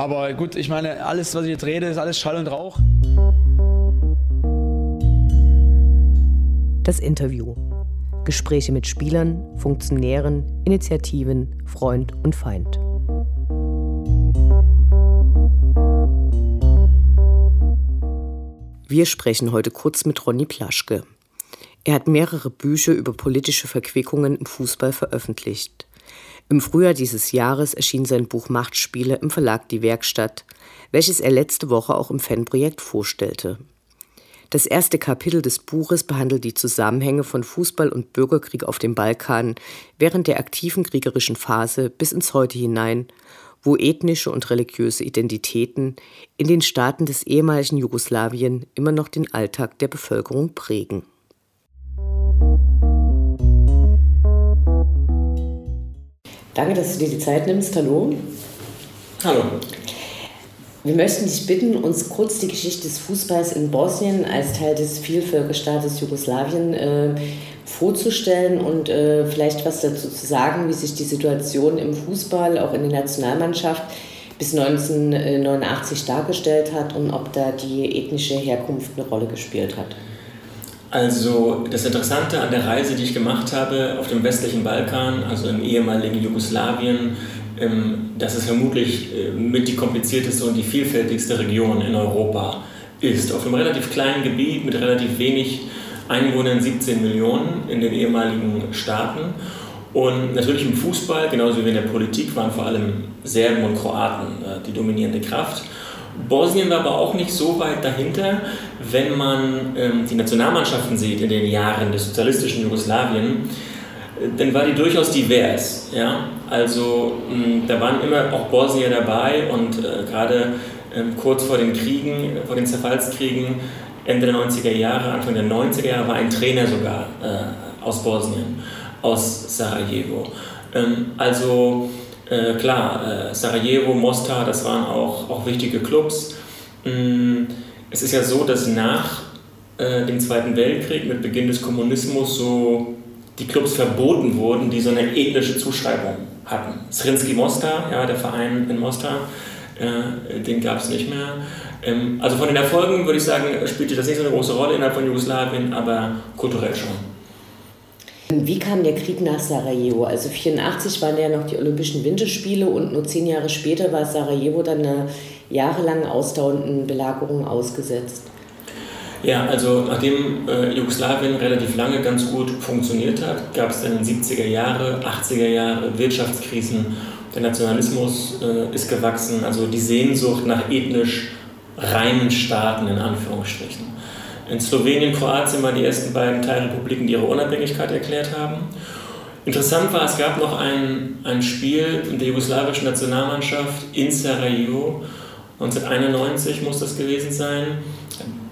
Aber gut, ich meine, alles, was ich jetzt rede, ist alles Schall und Rauch. Das Interview. Gespräche mit Spielern, Funktionären, Initiativen, Freund und Feind. Wir sprechen heute kurz mit Ronny Plaschke. Er hat mehrere Bücher über politische Verquickungen im Fußball veröffentlicht. Im Frühjahr dieses Jahres erschien sein Buch Machtspiele im Verlag Die Werkstatt, welches er letzte Woche auch im Fanprojekt vorstellte. Das erste Kapitel des Buches behandelt die Zusammenhänge von Fußball und Bürgerkrieg auf dem Balkan während der aktiven kriegerischen Phase bis ins Heute hinein, wo ethnische und religiöse Identitäten in den Staaten des ehemaligen Jugoslawien immer noch den Alltag der Bevölkerung prägen. Danke, dass du dir die Zeit nimmst. Hallo. Hallo. Wir möchten dich bitten, uns kurz die Geschichte des Fußballs in Bosnien als Teil des Vielvölkerstaates Jugoslawien äh, vorzustellen und äh, vielleicht was dazu zu sagen, wie sich die Situation im Fußball, auch in der Nationalmannschaft, bis 1989 dargestellt hat und ob da die ethnische Herkunft eine Rolle gespielt hat. Also das Interessante an der Reise, die ich gemacht habe auf dem westlichen Balkan, also im ehemaligen Jugoslawien, ähm, dass es vermutlich äh, mit die komplizierteste und die vielfältigste Region in Europa ist. Auf einem relativ kleinen Gebiet mit relativ wenig Einwohnern, 17 Millionen in den ehemaligen Staaten. Und natürlich im Fußball, genauso wie in der Politik, waren vor allem Serben und Kroaten äh, die dominierende Kraft. Bosnien war aber auch nicht so weit dahinter, wenn man ähm, die Nationalmannschaften sieht in den Jahren des sozialistischen Jugoslawien, äh, dann war die durchaus divers. Ja? Also mh, da waren immer auch Bosnier dabei und äh, gerade ähm, kurz vor den Kriegen, vor den Zerfallskriegen, Ende der 90er Jahre, Anfang der 90er Jahre, war ein Trainer sogar äh, aus Bosnien, aus Sarajevo. Ähm, also äh, klar, äh, Sarajevo, Mostar, das waren auch, auch wichtige Clubs. Mm, es ist ja so, dass nach äh, dem Zweiten Weltkrieg mit Beginn des Kommunismus so die Clubs verboten wurden, die so eine ethnische Zuschreibung hatten. Srinski Mostar, ja, der Verein in Mostar, äh, den gab es nicht mehr. Ähm, also von den Erfolgen würde ich sagen, spielte das nicht so eine große Rolle innerhalb von Jugoslawien, aber kulturell schon. Wie kam der Krieg nach Sarajevo? Also 1984 waren ja noch die Olympischen Winterspiele und nur zehn Jahre später war Sarajevo dann einer jahrelang ausdauernden Belagerung ausgesetzt. Ja, also nachdem äh, Jugoslawien relativ lange ganz gut funktioniert hat, gab es dann in den 70er Jahre, 80er Jahre Wirtschaftskrisen. Der Nationalismus äh, ist gewachsen, also die Sehnsucht nach ethnisch reinen Staaten in Anführungsstrichen. In Slowenien, Kroatien waren die ersten beiden Teilrepubliken, die ihre Unabhängigkeit erklärt haben. Interessant war, es gab noch ein, ein Spiel der jugoslawischen Nationalmannschaft in Sarajevo, 1991 muss das gewesen sein,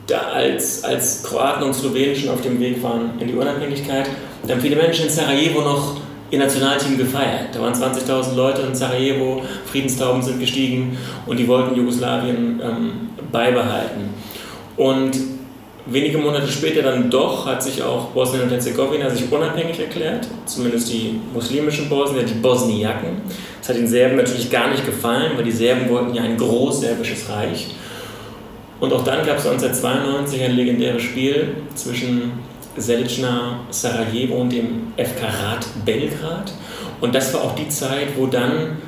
da als, als Kroaten und Slowenen schon auf dem Weg waren in die Unabhängigkeit. Da haben viele Menschen in Sarajevo noch ihr Nationalteam gefeiert. Da waren 20.000 Leute in Sarajevo, Friedenstauben sind gestiegen und die wollten Jugoslawien ähm, beibehalten. Und wenige Monate später dann doch hat sich auch Bosnien und Herzegowina sich unabhängig erklärt, zumindest die muslimischen Bosnier, die Bosniaken. Das hat den Serben natürlich gar nicht gefallen, weil die Serben wollten ja ein großserbisches Reich. Und auch dann gab es 1992 ein legendäres Spiel zwischen Selicna Sarajevo und dem FK Rat Belgrad. Und das war auch die Zeit, wo dann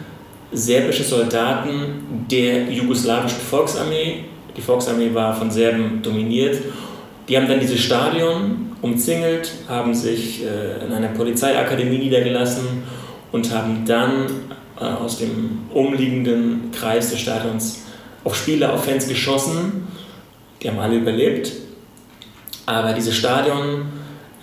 serbische Soldaten der jugoslawischen Volksarmee, die Volksarmee war von Serben dominiert, die haben dann dieses Stadion umzingelt, haben sich äh, in einer Polizeiakademie niedergelassen und haben dann äh, aus dem umliegenden Kreis des Stadions auf Spieler, auf Fans geschossen. Die haben alle überlebt. Aber dieses Stadion,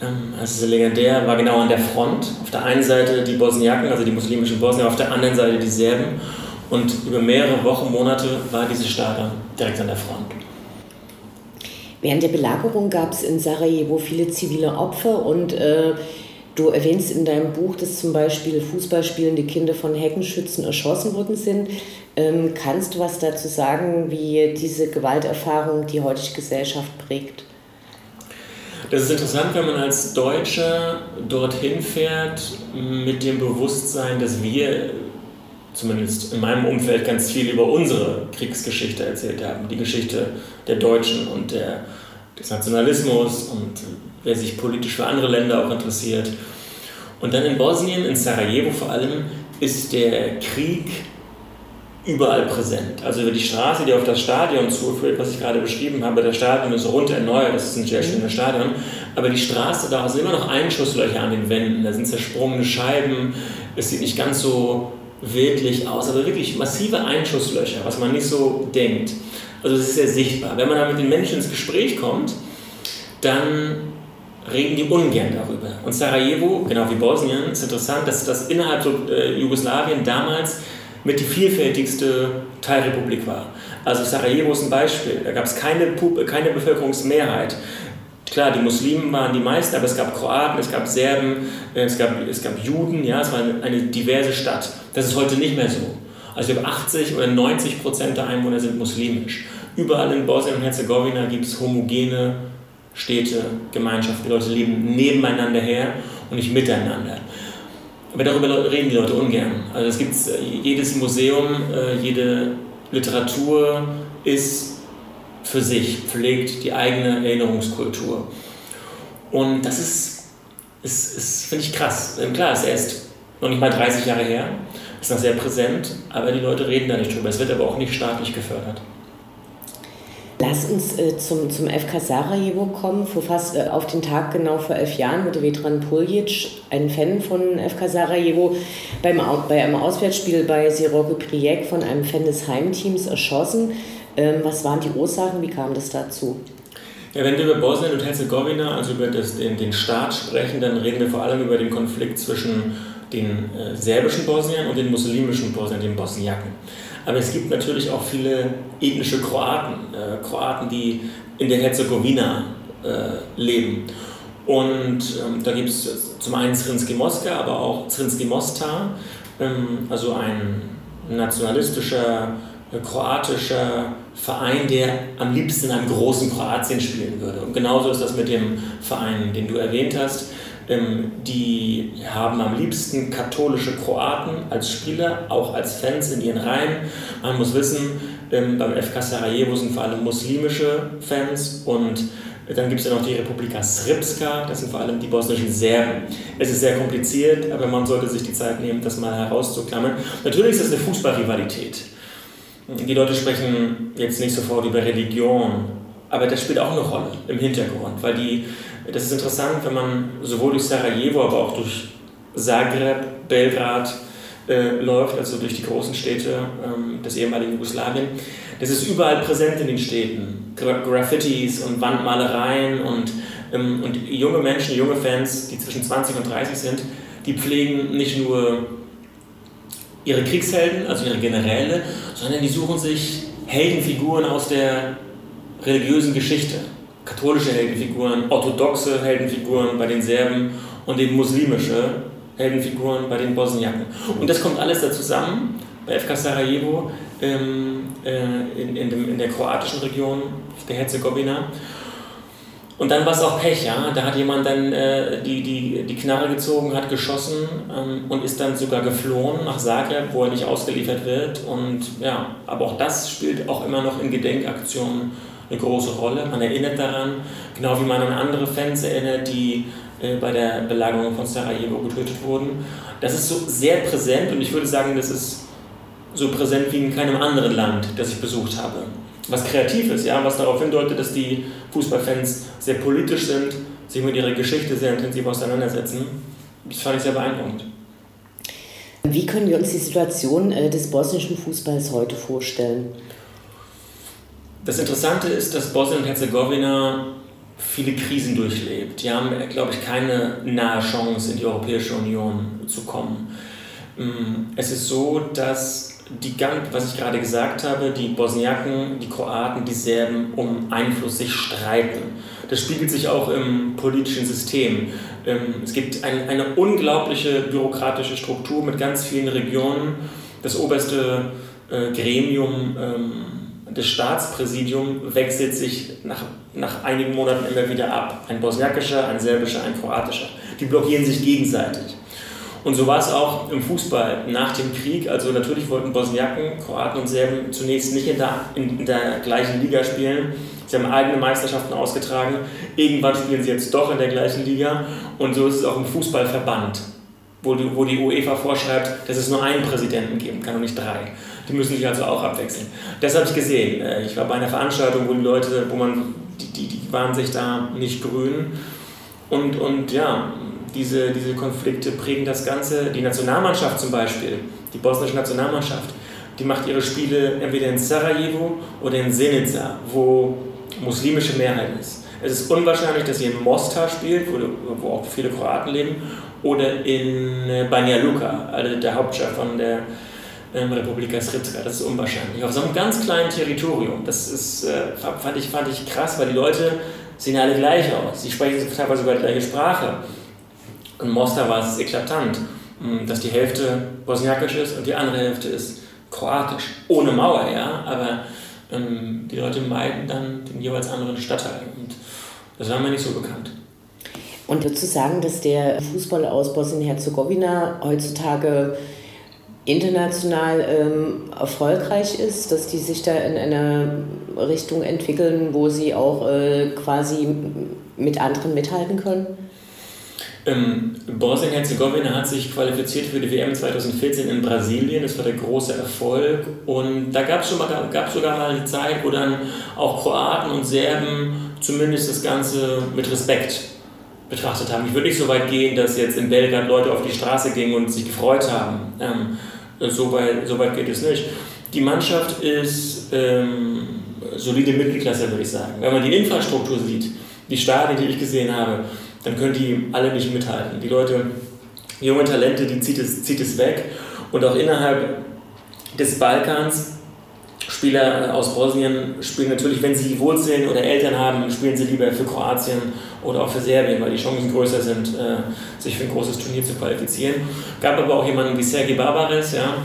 ähm, das ist legendär, war genau an der Front. Auf der einen Seite die Bosniaken, also die muslimischen Bosnier, auf der anderen Seite die Serben. Und über mehrere Wochen, Monate war dieses Stadion direkt an der Front. Während der Belagerung gab es in Sarajevo viele zivile Opfer und äh, du erwähnst in deinem Buch, dass zum Beispiel Fußballspielende Kinder von Heckenschützen erschossen worden sind. Ähm, kannst du was dazu sagen, wie diese Gewalterfahrung die heutige Gesellschaft prägt? Das ist interessant, wenn man als Deutscher dorthin fährt mit dem Bewusstsein, dass wir zumindest in meinem Umfeld, ganz viel über unsere Kriegsgeschichte erzählt haben. Die Geschichte der Deutschen und der, des Nationalismus und wer sich politisch für andere Länder auch interessiert. Und dann in Bosnien, in Sarajevo vor allem, ist der Krieg überall präsent. Also über die Straße, die auf das Stadion zuführt, was ich gerade beschrieben habe, das Stadion ist rund erneuert, das ist ein sehr schönes Stadion, aber die Straße, da sind immer noch Einschusslöcher an den Wänden, da sind zersprungene Scheiben, es sieht nicht ganz so wirklich aus, aber wirklich massive Einschusslöcher, was man nicht so denkt. Also es ist sehr sichtbar. Wenn man da mit den Menschen ins Gespräch kommt, dann reden die ungern darüber. Und Sarajevo, genau wie Bosnien, ist interessant, dass das innerhalb äh, Jugoslawien damals mit die vielfältigste Teilrepublik war. Also Sarajevo ist ein Beispiel. Da gab es keine, keine Bevölkerungsmehrheit. Klar, die Muslimen waren die meisten, aber es gab Kroaten, es gab Serben, äh, es gab, es gab Juden, ja, es war eine diverse Stadt. Das ist heute nicht mehr so. Also über 80 oder 90 Prozent der Einwohner sind muslimisch. Überall in Bosnien und Herzegowina gibt es homogene Städte, Gemeinschaften. Die Leute leben nebeneinander her und nicht miteinander. Aber darüber reden die Leute ungern. Also es gibt äh, jedes Museum, äh, jede Literatur ist für sich, pflegt die eigene Erinnerungskultur. Und das ist, ist, ist finde ich krass. Ähm, klar, ist erst noch nicht mal 30 Jahre her, ist noch sehr präsent, aber die Leute reden da nicht drüber. Es wird aber auch nicht staatlich gefördert. Lass uns äh, zum, zum FK Sarajevo kommen. Vor fast äh, auf den Tag genau vor elf Jahren wurde Vetran Puljic, ein Fan von FK Sarajevo, beim, bei einem Auswärtsspiel bei Siroke Prijek von einem Fan des Heimteams erschossen. Ähm, was waren die Ursachen? Wie kam das dazu? Ja, wenn wir über Bosnien und Herzegowina, also über das, den, den Staat sprechen, dann reden wir vor allem über den Konflikt zwischen den äh, serbischen Bosniern und den muslimischen Bosniern, den Bosniaken. Aber es gibt natürlich auch viele ethnische Kroaten, äh, Kroaten, die in der Herzegowina äh, leben. Und ähm, da gibt es zum einen Zrinski Moska, aber auch Zrinski Mostar, ähm, also ein nationalistischer, äh, kroatischer Verein, der am liebsten in einem großen Kroatien spielen würde. Und genauso ist das mit dem Verein, den du erwähnt hast. Ähm, die haben am liebsten katholische Kroaten als Spieler, auch als Fans in ihren Reihen. Man muss wissen, ähm, beim FK Sarajevo sind vor allem muslimische Fans und dann gibt es ja noch die Republika Srpska, das sind vor allem die bosnischen Serben. Es ist sehr kompliziert, aber man sollte sich die Zeit nehmen, das mal herauszuklammern. Natürlich ist es eine Fußballrivalität. Die Leute sprechen jetzt nicht sofort über Religion, aber das spielt auch eine Rolle im Hintergrund, weil die das ist interessant, wenn man sowohl durch Sarajevo, aber auch durch Zagreb, Belgrad äh, läuft, also durch die großen Städte ähm, des ehemaligen Jugoslawien. Das ist überall präsent in den Städten. Graffitis und Wandmalereien und, ähm, und junge Menschen, junge Fans, die zwischen 20 und 30 sind, die pflegen nicht nur ihre Kriegshelden, also ihre Generäle, sondern die suchen sich Heldenfiguren aus der religiösen Geschichte katholische Heldenfiguren, orthodoxe Heldenfiguren bei den Serben und eben muslimische Heldenfiguren bei den Bosniaken. Und das kommt alles da zusammen bei FK Sarajevo ähm, äh, in, in, dem, in der kroatischen Region der Herzegowina. Und dann war es auch Pech, ja. Da hat jemand dann äh, die, die, die Knarre gezogen, hat geschossen ähm, und ist dann sogar geflohen nach Zagreb, wo er nicht ausgeliefert wird. Und ja, aber auch das spielt auch immer noch in Gedenkaktionen eine große Rolle. Man erinnert daran, genau wie man an andere Fans erinnert, die äh, bei der Belagerung von Sarajevo getötet wurden. Das ist so sehr präsent und ich würde sagen, das ist so präsent wie in keinem anderen Land, das ich besucht habe. Was kreativ ist, ja, was darauf hindeutet, dass die Fußballfans sehr politisch sind, sich mit ihrer Geschichte sehr intensiv auseinandersetzen. Das fand ich sehr beeindruckend. Wie können wir uns die Situation äh, des bosnischen Fußballs heute vorstellen? Das Interessante ist, dass Bosnien und Herzegowina viele Krisen durchlebt. Die haben, glaube ich, keine nahe Chance, in die Europäische Union zu kommen. Mm, es ist so, dass die, was ich gerade gesagt habe, die Bosniaken, die Kroaten, die Serben um Einfluss sich streiten. Das spiegelt sich auch im politischen System. Ähm, es gibt ein, eine unglaubliche bürokratische Struktur mit ganz vielen Regionen. Das oberste äh, Gremium ähm, das Staatspräsidium wechselt sich nach, nach einigen Monaten immer wieder ab. Ein bosniakischer, ein serbischer, ein kroatischer. Die blockieren sich gegenseitig. Und so war es auch im Fußball nach dem Krieg. Also natürlich wollten Bosniaken, Kroaten und Serben zunächst nicht in der, in der gleichen Liga spielen. Sie haben eigene Meisterschaften ausgetragen. Irgendwann spielen sie jetzt doch in der gleichen Liga. Und so ist es auch im Fußballverband, wo die, wo die UEFA vorschreibt, dass es nur einen Präsidenten geben kann und nicht drei. Die müssen sich also auch abwechseln. Das habe ich gesehen. Äh, ich war bei einer Veranstaltung, wo die Leute, wo man, die, die, die waren sich da nicht grün. Und, und ja, diese, diese Konflikte prägen das Ganze. Die Nationalmannschaft zum Beispiel, die bosnische Nationalmannschaft, die macht ihre Spiele entweder in Sarajevo oder in Senica, wo muslimische Mehrheit ist. Es ist unwahrscheinlich, dass sie in Mostar spielt, wo, wo auch viele Kroaten leben, oder in äh, Banja Luka, also der Hauptstadt von der ähm, Republika Srpska. Das ist unwahrscheinlich. Auf so einem ganz kleinen Territorium. Das ist, äh, fand, ich, fand ich krass, weil die Leute sehen alle gleich aus. Sie sprechen teilweise sogar die gleiche Sprache. In Mostar war es eklatant, hm, dass die Hälfte bosniakisch ist und die andere Hälfte ist kroatisch. Ohne Mauer, ja, aber ähm, die Leute meiden dann den jeweils anderen Stadtteil. Und das war mir nicht so bekannt. Und dazu sagen, dass der Fußball aus Bosnien-Herzegowina heutzutage international ähm, erfolgreich ist, dass die sich da in einer Richtung entwickeln, wo sie auch äh, quasi mit anderen mithalten können? Ähm, Bosnien-Herzegowina hat sich qualifiziert für die WM 2014 in Brasilien. Das war der große Erfolg. Und da gab es sogar mal eine Zeit, wo dann auch Kroaten und Serben zumindest das Ganze mit Respekt betrachtet haben. Ich würde nicht so weit gehen, dass jetzt in Belgrad Leute auf die Straße gingen und sich gefreut haben. Ähm, so, weit, so weit geht es nicht. Die Mannschaft ist ähm, solide Mittelklasse, würde ich sagen. Wenn man die Infrastruktur sieht, die Stadien, die ich gesehen habe, dann können die alle nicht mithalten. Die Leute, junge Talente, die zieht es, zieht es weg. Und auch innerhalb des Balkans, Spieler aus Bosnien spielen natürlich, wenn sie Wurzeln oder Eltern haben, spielen sie lieber für Kroatien oder auch für Serbien, weil die Chancen größer sind, äh, sich für ein großes Turnier zu qualifizieren. Gab aber auch jemanden wie Sergei Barbares, ja,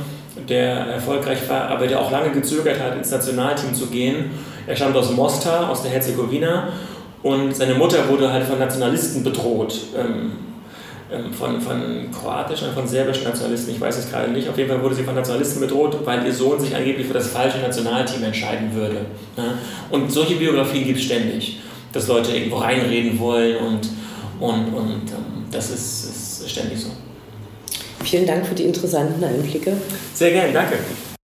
der erfolgreich war, aber der auch lange gezögert hat, ins Nationalteam zu gehen. Er stammt aus Mostar, aus der Herzegowina und seine Mutter wurde halt von Nationalisten bedroht. Ähm, von, von kroatischen und von serbischen Nationalisten, ich weiß es gerade nicht. Auf jeden Fall wurde sie von Nationalisten bedroht, weil ihr Sohn sich angeblich für das falsche Nationalteam entscheiden würde. Und solche Biografien gibt es ständig, dass Leute irgendwo reinreden wollen und, und, und ähm, das ist, ist ständig so. Vielen Dank für die interessanten Einblicke. Sehr gerne, danke.